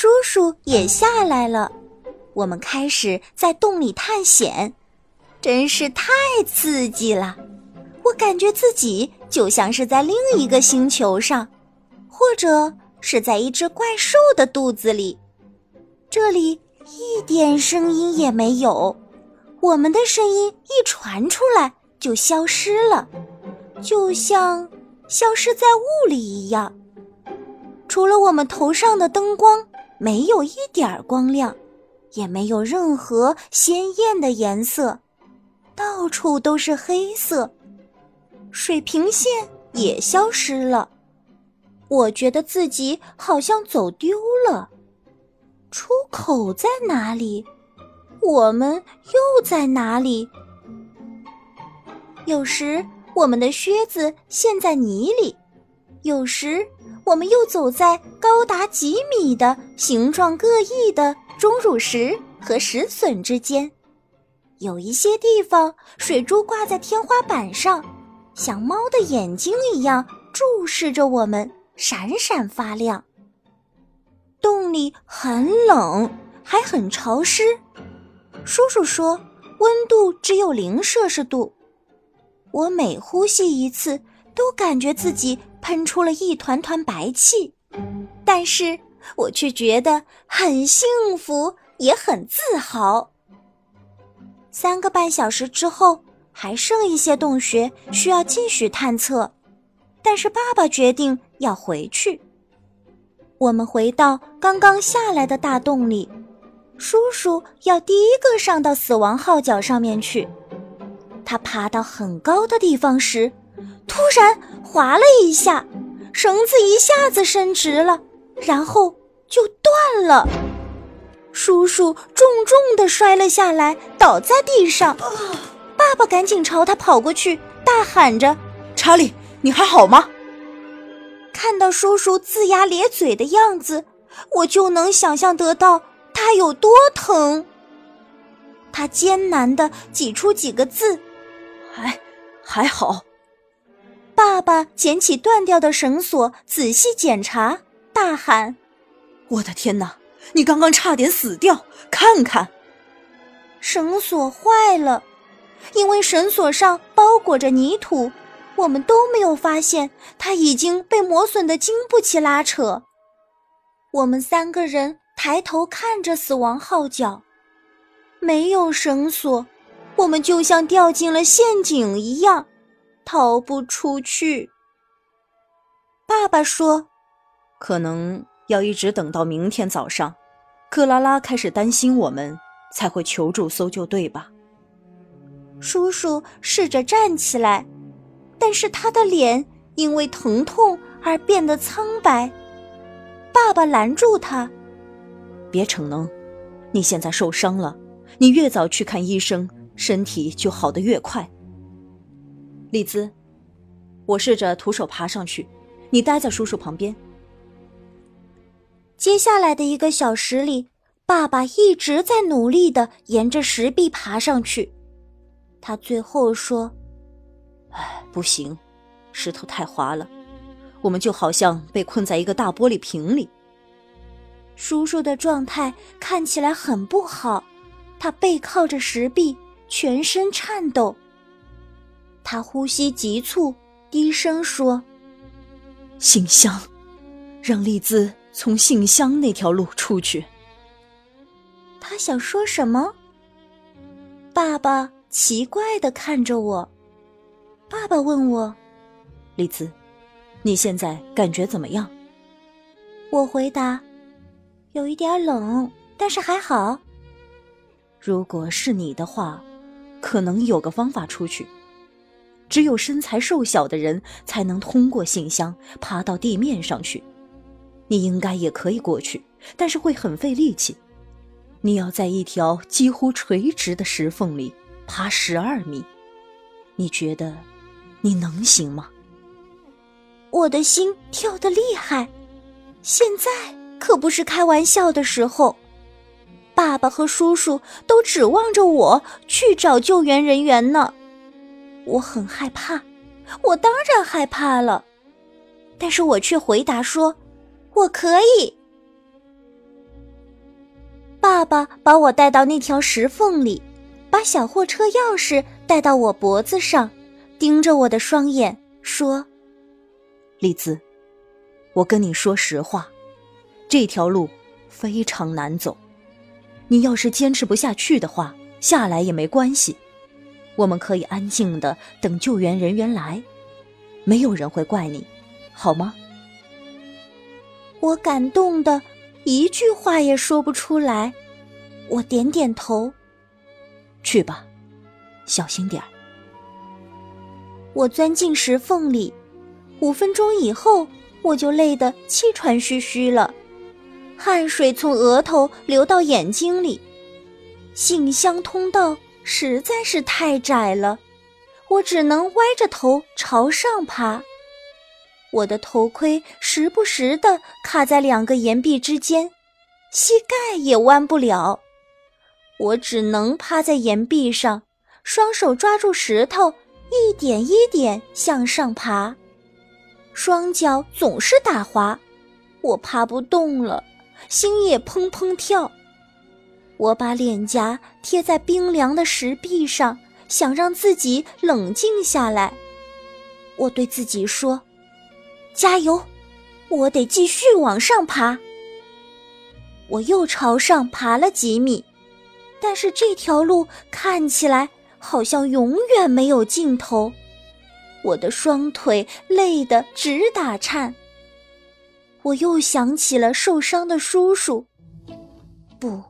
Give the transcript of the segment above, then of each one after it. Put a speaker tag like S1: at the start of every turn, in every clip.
S1: 叔叔也下来了。我们开始在洞里探险，真是太刺激了！我感觉自己就像是在另一个星球上，或者是在一只怪兽的肚子里。这里一点声音也没有，我们的声音一传出来就消失了，就像消失在雾里一样。除了我们头上的灯光，没有一点光亮。也没有任何鲜艳的颜色，到处都是黑色。水平线也消失了，我觉得自己好像走丢了。出口在哪里？我们又在哪里？有时我们的靴子陷在泥里，有时我们又走在高达几米的、形状各异的。钟乳石和石笋之间，有一些地方水珠挂在天花板上，像猫的眼睛一样注视着我们，闪闪发亮。洞里很冷，还很潮湿。叔叔说温度只有零摄氏度。我每呼吸一次，都感觉自己喷出了一团团白气，但是。我却觉得很幸福，也很自豪。三个半小时之后，还剩一些洞穴需要继续探测，但是爸爸决定要回去。我们回到刚刚下来的大洞里，叔叔要第一个上到死亡号角上面去。他爬到很高的地方时，突然滑了一下，绳子一下子伸直了。然后就断了，叔叔重重的摔了下来，倒在地上。爸爸赶紧朝他跑过去，大喊着：“
S2: 查理，你还好吗？”
S1: 看到叔叔龇牙咧嘴的样子，我就能想象得到他有多疼。他艰难的挤出几个字：“
S2: 还还好。”
S1: 爸爸捡起断掉的绳索，仔细检查。大喊：“
S2: 我的天哪！你刚刚差点死掉！看看，
S1: 绳索坏了，因为绳索上包裹着泥土，我们都没有发现它已经被磨损的经不起拉扯。我们三个人抬头看着死亡号角，没有绳索，我们就像掉进了陷阱一样，逃不出去。”爸爸说。
S2: 可能要一直等到明天早上，克拉拉开始担心我们，才会求助搜救队吧。
S1: 叔叔试着站起来，但是他的脸因为疼痛而变得苍白。爸爸拦住他：“
S2: 别逞能，你现在受伤了，你越早去看医生，身体就好得越快。”丽兹，我试着徒手爬上去，你待在叔叔旁边。
S1: 接下来的一个小时里，爸爸一直在努力的沿着石壁爬上去。他最后说：“
S2: 哎，不行，石头太滑了，我们就好像被困在一个大玻璃瓶里。”
S1: 叔叔的状态看起来很不好，他背靠着石壁，全身颤抖。他呼吸急促，低声说：“
S2: 信箱，让丽兹。”从信箱那条路出去。
S1: 他想说什么？爸爸奇怪的看着我。爸爸问我：“
S2: 丽兹，你现在感觉怎么样？”
S1: 我回答：“有一点冷，但是还好。”
S2: 如果是你的话，可能有个方法出去。只有身材瘦小的人才能通过信箱爬到地面上去。你应该也可以过去，但是会很费力气。你要在一条几乎垂直的石缝里爬十二米，你觉得你能行吗？
S1: 我的心跳得厉害，现在可不是开玩笑的时候。爸爸和叔叔都指望着我去找救援人员呢。我很害怕，我当然害怕了，但是我却回答说。我可以。爸爸把我带到那条石缝里，把小货车钥匙戴到我脖子上，盯着我的双眼说：“
S2: 丽兹，我跟你说实话，这条路非常难走。你要是坚持不下去的话，下来也没关系，我们可以安静的等救援人员来，没有人会怪你，好吗？”
S1: 我感动的一句话也说不出来，我点点头。
S2: 去吧，小心点儿。
S1: 我钻进石缝里，五分钟以后，我就累得气喘吁吁了，汗水从额头流到眼睛里。信箱通道实在是太窄了，我只能歪着头朝上爬。我的头盔时不时地卡在两个岩壁之间，膝盖也弯不了。我只能趴在岩壁上，双手抓住石头，一点一点向上爬。双脚总是打滑，我爬不动了，心也砰砰跳。我把脸颊贴在冰凉的石壁上，想让自己冷静下来。我对自己说。加油！我得继续往上爬。我又朝上爬了几米，但是这条路看起来好像永远没有尽头。我的双腿累得直打颤。我又想起了受伤的叔叔。不，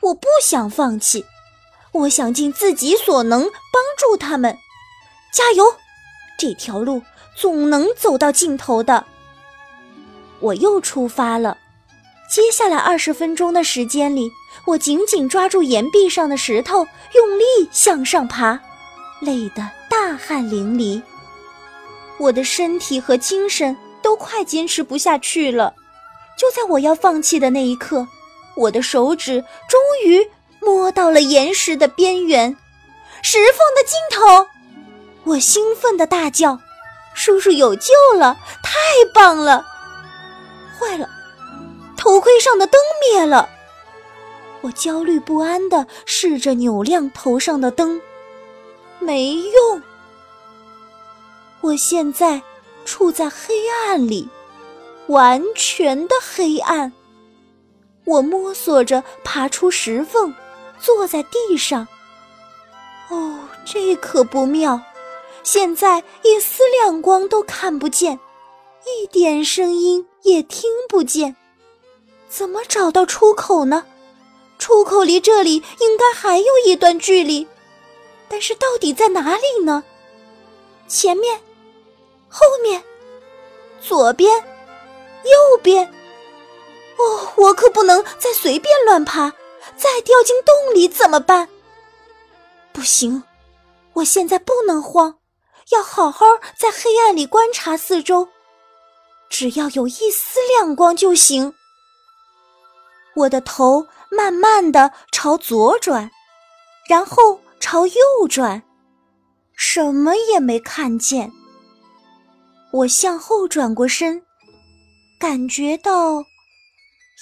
S1: 我不想放弃，我想尽自己所能帮助他们。加油！这条路。总能走到尽头的。我又出发了。接下来二十分钟的时间里，我紧紧抓住岩壁上的石头，用力向上爬，累得大汗淋漓。我的身体和精神都快坚持不下去了。就在我要放弃的那一刻，我的手指终于摸到了岩石的边缘，石缝的尽头。我兴奋地大叫。叔叔有救了！太棒了！坏了，头盔上的灯灭了。我焦虑不安地试着扭亮头上的灯，没用。我现在处在黑暗里，完全的黑暗。我摸索着爬出石缝，坐在地上。哦，这可不妙。现在一丝亮光都看不见，一点声音也听不见，怎么找到出口呢？出口离这里应该还有一段距离，但是到底在哪里呢？前面、后面、左边、右边……哦，我可不能再随便乱爬，再掉进洞里怎么办？不行，我现在不能慌。要好好在黑暗里观察四周，只要有一丝亮光就行。我的头慢慢的朝左转，然后朝右转，什么也没看见。我向后转过身，感觉到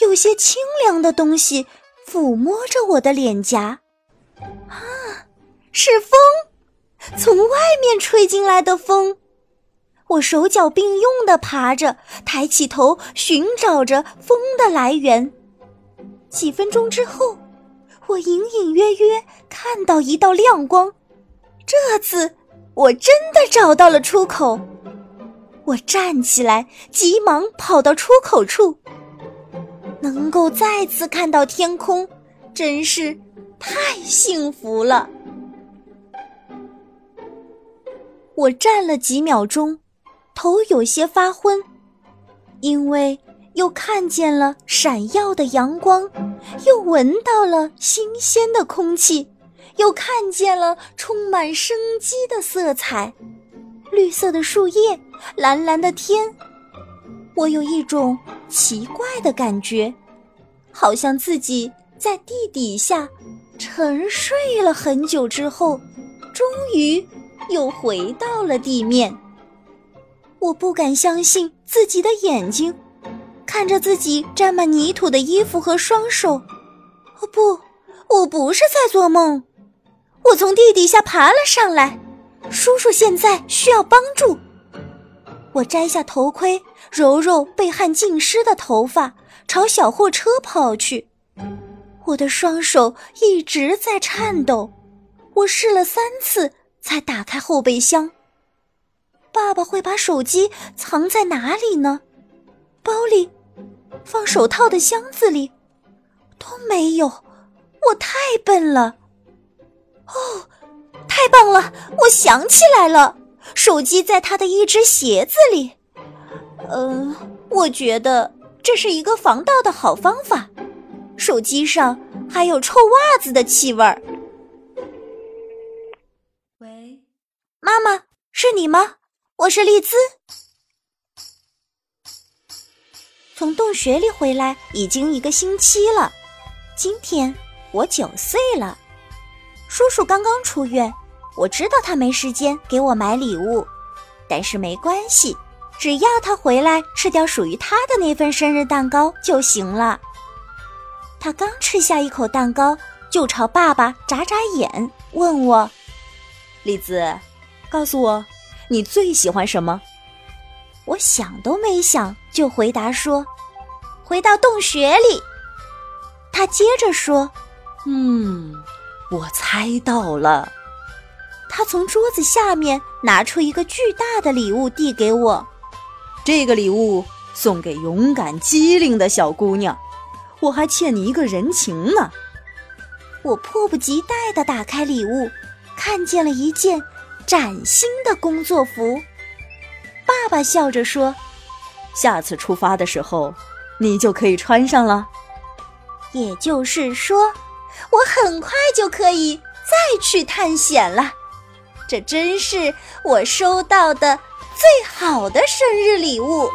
S1: 有些清凉的东西抚摸着我的脸颊，啊，是风。从外面吹进来的风，我手脚并用地爬着，抬起头寻找着风的来源。几分钟之后，我隐隐约约看到一道亮光。这次我真的找到了出口。我站起来，急忙跑到出口处。能够再次看到天空，真是太幸福了。我站了几秒钟，头有些发昏，因为又看见了闪耀的阳光，又闻到了新鲜的空气，又看见了充满生机的色彩，绿色的树叶，蓝蓝的天。我有一种奇怪的感觉，好像自己在地底下沉睡了很久之后，终于。又回到了地面。我不敢相信自己的眼睛，看着自己沾满泥土的衣服和双手，哦不，我不是在做梦，我从地底下爬了上来。叔叔现在需要帮助。我摘下头盔，揉揉被汗浸湿的头发，朝小货车跑去。我的双手一直在颤抖，我试了三次才打开后备箱。爸爸会把手机藏在哪里呢？包里、放手套的箱子里都没有。我太笨了。哦，太棒了！我想起来了，手机在他的一只鞋子里。嗯，我觉得这是一个防盗的好方法。手机上还有臭袜子的气味儿。喂，妈妈，是你吗？我是丽兹。从洞穴里回来已经一个星期了，今天我九岁了。叔叔刚刚出院，我知道他没时间给我买礼物，但是没关系，只要他回来吃掉属于他的那份生日蛋糕就行了。他刚吃下一口蛋糕，就朝爸爸眨眨眼，问我：“
S2: 栗子，告诉我，你最喜欢什么？”
S1: 我想都没想就回答说：“回到洞穴里。”他接着说：“
S2: 嗯，我猜到了。”
S1: 他从桌子下面拿出一个巨大的礼物递给我，
S2: 这个礼物送给勇敢机灵的小姑娘。我还欠你一个人情呢。
S1: 我迫不及待地打开礼物，看见了一件崭新的工作服。爸爸笑着说：“
S2: 下次出发的时候，你就可以穿上了。”
S1: 也就是说，我很快就可以再去探险了。这真是我收到的最好的生日礼物。